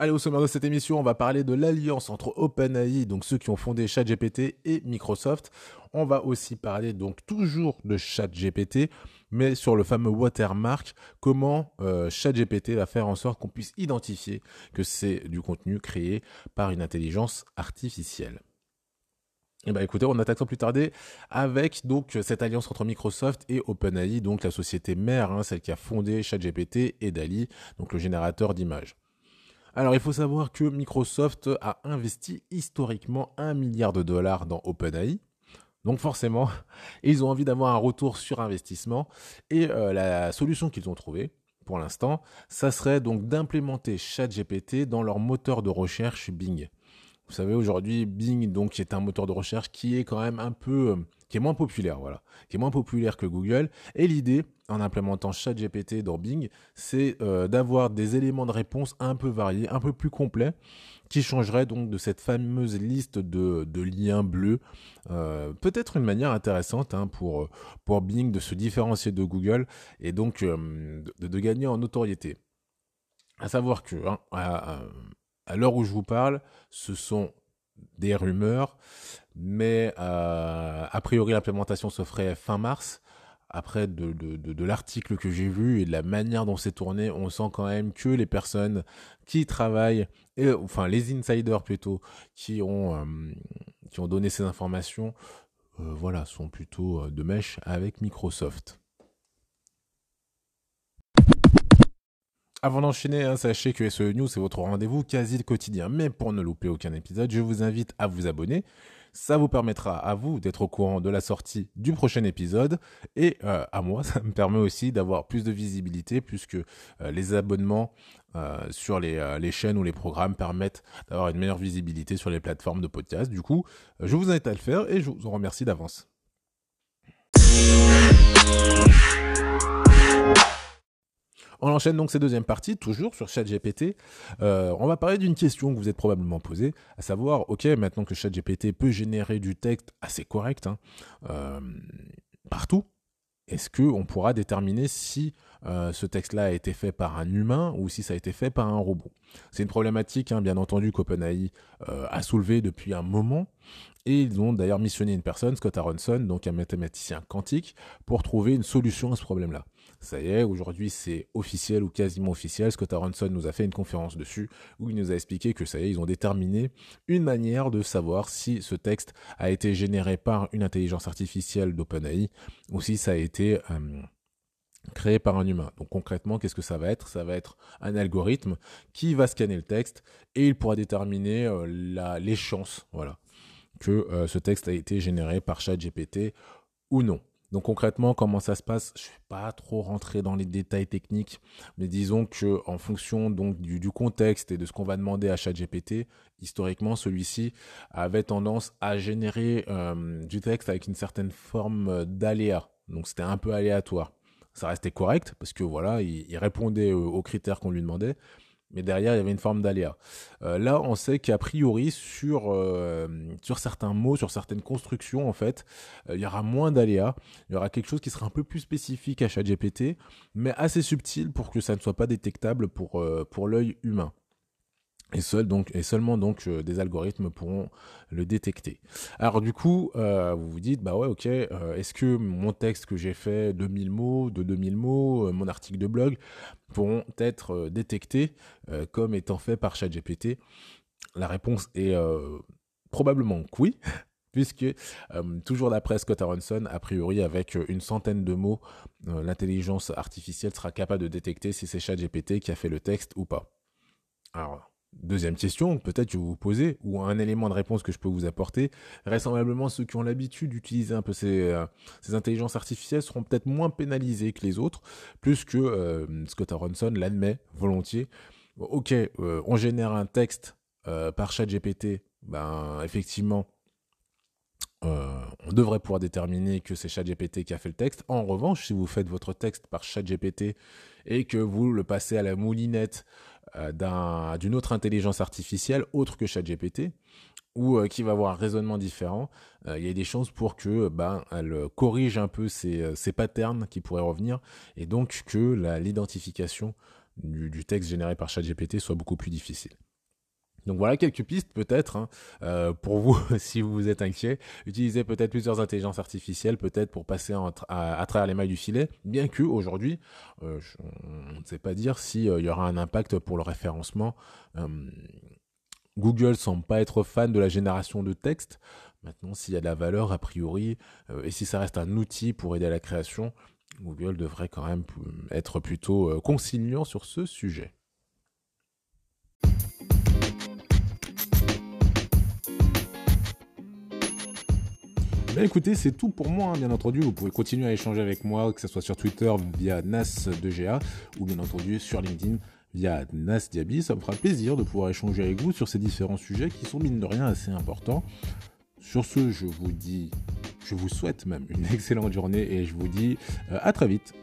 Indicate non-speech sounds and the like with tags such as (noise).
Allez, au sommaire de cette émission, on va parler de l'alliance entre OpenAI, donc ceux qui ont fondé ChatGPT, et Microsoft. On va aussi parler donc toujours de ChatGPT, mais sur le fameux watermark, comment euh, ChatGPT va faire en sorte qu'on puisse identifier que c'est du contenu créé par une intelligence artificielle. Eh ben écoutez, on attaque sans plus tarder avec donc cette alliance entre Microsoft et OpenAI, donc la société mère, hein, celle qui a fondé ChatGPT et DALI, donc le générateur d'images. Alors il faut savoir que Microsoft a investi historiquement un milliard de dollars dans OpenAI. Donc forcément, (laughs) ils ont envie d'avoir un retour sur investissement. Et euh, la solution qu'ils ont trouvée, pour l'instant, ça serait donc d'implémenter ChatGPT dans leur moteur de recherche Bing. Vous savez, aujourd'hui, Bing, donc, est un moteur de recherche qui est quand même un peu, euh, qui est moins populaire, voilà, qui est moins populaire que Google. Et l'idée, en implémentant ChatGPT dans Bing, c'est euh, d'avoir des éléments de réponse un peu variés, un peu plus complets, qui changeraient donc de cette fameuse liste de, liens bleus. Euh, peut-être une manière intéressante hein, pour, pour Bing de se différencier de Google et donc de, gagner en notoriété. À savoir que, hein, à l'heure où je vous parle, ce sont des rumeurs, mais euh, a priori l'implémentation se ferait fin mars. Après, de, l'article que j'ai vu et de la manière dont c'est tourné, on sent quand même que les personnes qui travaillent, et, enfin les insiders plutôt, qui ont, euh, donné ces informations, euh, voilà, sont plutôt de mèche avec Microsoft. Avant d'enchaîner, hein, sachez que SE News c'est votre rendez-vous quasi quotidien. Mais pour ne louper aucun épisode, je vous invite à vous abonner. Ça vous permettra à vous d'être au courant de la sortie du prochain épisode et euh, à moi, (laughs) ça me permet aussi d'avoir plus de visibilité puisque euh, les abonnements euh, sur les, les, chaînes ou les programmes permettent d'avoir une meilleure visibilité sur les plateformes de podcast. Du coup, je vous invite à le faire et je vous en remercie d'avance. On enchaîne donc ces deuxième partie, toujours sur ChatGPT. Euh, on va parler d'une question que vous êtes probablement posée, à savoir, ok, maintenant que ChatGPT peut générer du texte assez correct hein, euh, partout, est-ce qu'on pourra déterminer si euh, ce texte-là a été fait par un humain ou si ça a été fait par un robot? C'est une problématique, hein, bien entendu, qu'OpenAI a soulevée depuis un moment. Et ils ont d'ailleurs missionné une personne, Scott Aronson, donc un mathématicien quantique, pour trouver une solution à ce problème-là. Ça y est, aujourd'hui c'est officiel ou quasiment officiel. Scott Aronson nous a fait une conférence dessus où il nous a expliqué que ça y est, ils ont déterminé une manière de savoir si ce texte a été généré par une intelligence artificielle d'OpenAI ou si ça a été euh, créé par un humain. Donc concrètement, qu'est-ce que ça va être? Ça va être un algorithme qui va scanner le texte et il pourra déterminer euh, les chances, voilà, que euh, ce texte a été généré par ChatGPT ou non. Donc concrètement, comment ça se passe Je ne vais pas trop rentrer dans les détails techniques, mais disons que en fonction du, contexte et de ce qu'on va demander à ChatGPT, historiquement, celui-ci avait tendance à générer euh, du texte avec une certaine forme d'aléa. Donc c'était un peu aléatoire. Ça restait correct parce que voilà, il répondait aux critères qu'on lui demandait, mais derrière il y avait une forme d'aléa. Euh, là, on sait qu'a priori sur euh, sur certains mots, sur certaines constructions en fait, euh, il y aura moins d'aléa. Il y aura quelque chose qui sera un peu plus spécifique à ChatGPT, mais assez subtil pour que ça ne soit pas détectable pour pour l'œil humain. Et, seulement donc euh, des algorithmes pourront le détecter. Alors du coup, euh, vous vous dites, bah ouais, ok, euh, est-ce que mon texte que j'ai fait 2000 mots, de 2000 mots, mon article de blog, pourront être détectés comme étant fait par ChatGPT? La réponse est probablement oui. (laughs) Puisque, toujours d'après Scott Aronson, a priori, avec une centaine de mots, l'intelligence artificielle sera capable de détecter si c'est ChatGPT qui a fait le texte ou pas. Alors, Deuxième question, peut-être que vous vous posez, ou un élément de réponse que je peux vous apporter, vraisemblablement ceux qui ont l'habitude d'utiliser un peu ces, euh, ces, intelligences artificielles seront peut-être moins pénalisés que les autres, plus que euh, Scott Aronson l'admet volontiers. Ok, euh, on génère un texte par chat GPT, ben effectivement, on devrait pouvoir déterminer que c'est ChatGPT qui a fait le texte. En revanche, si vous faites votre texte par ChatGPT et que vous le passez à la moulinette d'une autre intelligence artificielle autre que ChatGPT ou qui va avoir un raisonnement différent, il y a des chances pour que ben elle corrige un peu ces, ces patterns qui pourraient revenir et donc que l'identification du, du, texte généré par ChatGPT soit beaucoup plus difficile. Donc voilà quelques pistes peut-être hein, euh, pour vous (laughs) si vous êtes inquiet. Utilisez peut-être plusieurs intelligences artificielles, peut-être pour passer à, travers les mailles du filet, bien que aujourd'hui, euh, on ne sait pas dire s'il euh, y aura un impact pour le référencement. Google semble pas être fan de la génération de texte. Maintenant, s'il y a de la valeur, a priori, et si ça reste un outil pour aider à la création, Google devrait quand même être plutôt conciliant sur ce sujet. Ben écoutez, c'est tout pour moi, hein, bien entendu. Vous pouvez continuer à échanger avec moi, que ce soit sur Twitter via Nas2GA ou bien entendu sur LinkedIn via Nas Diaby. Ça me fera plaisir de pouvoir échanger avec vous sur ces différents sujets qui sont, mine de rien, assez importants. Sur ce, je vous dis, je vous souhaite même une (laughs) excellente journée et je vous dis euh, à très vite.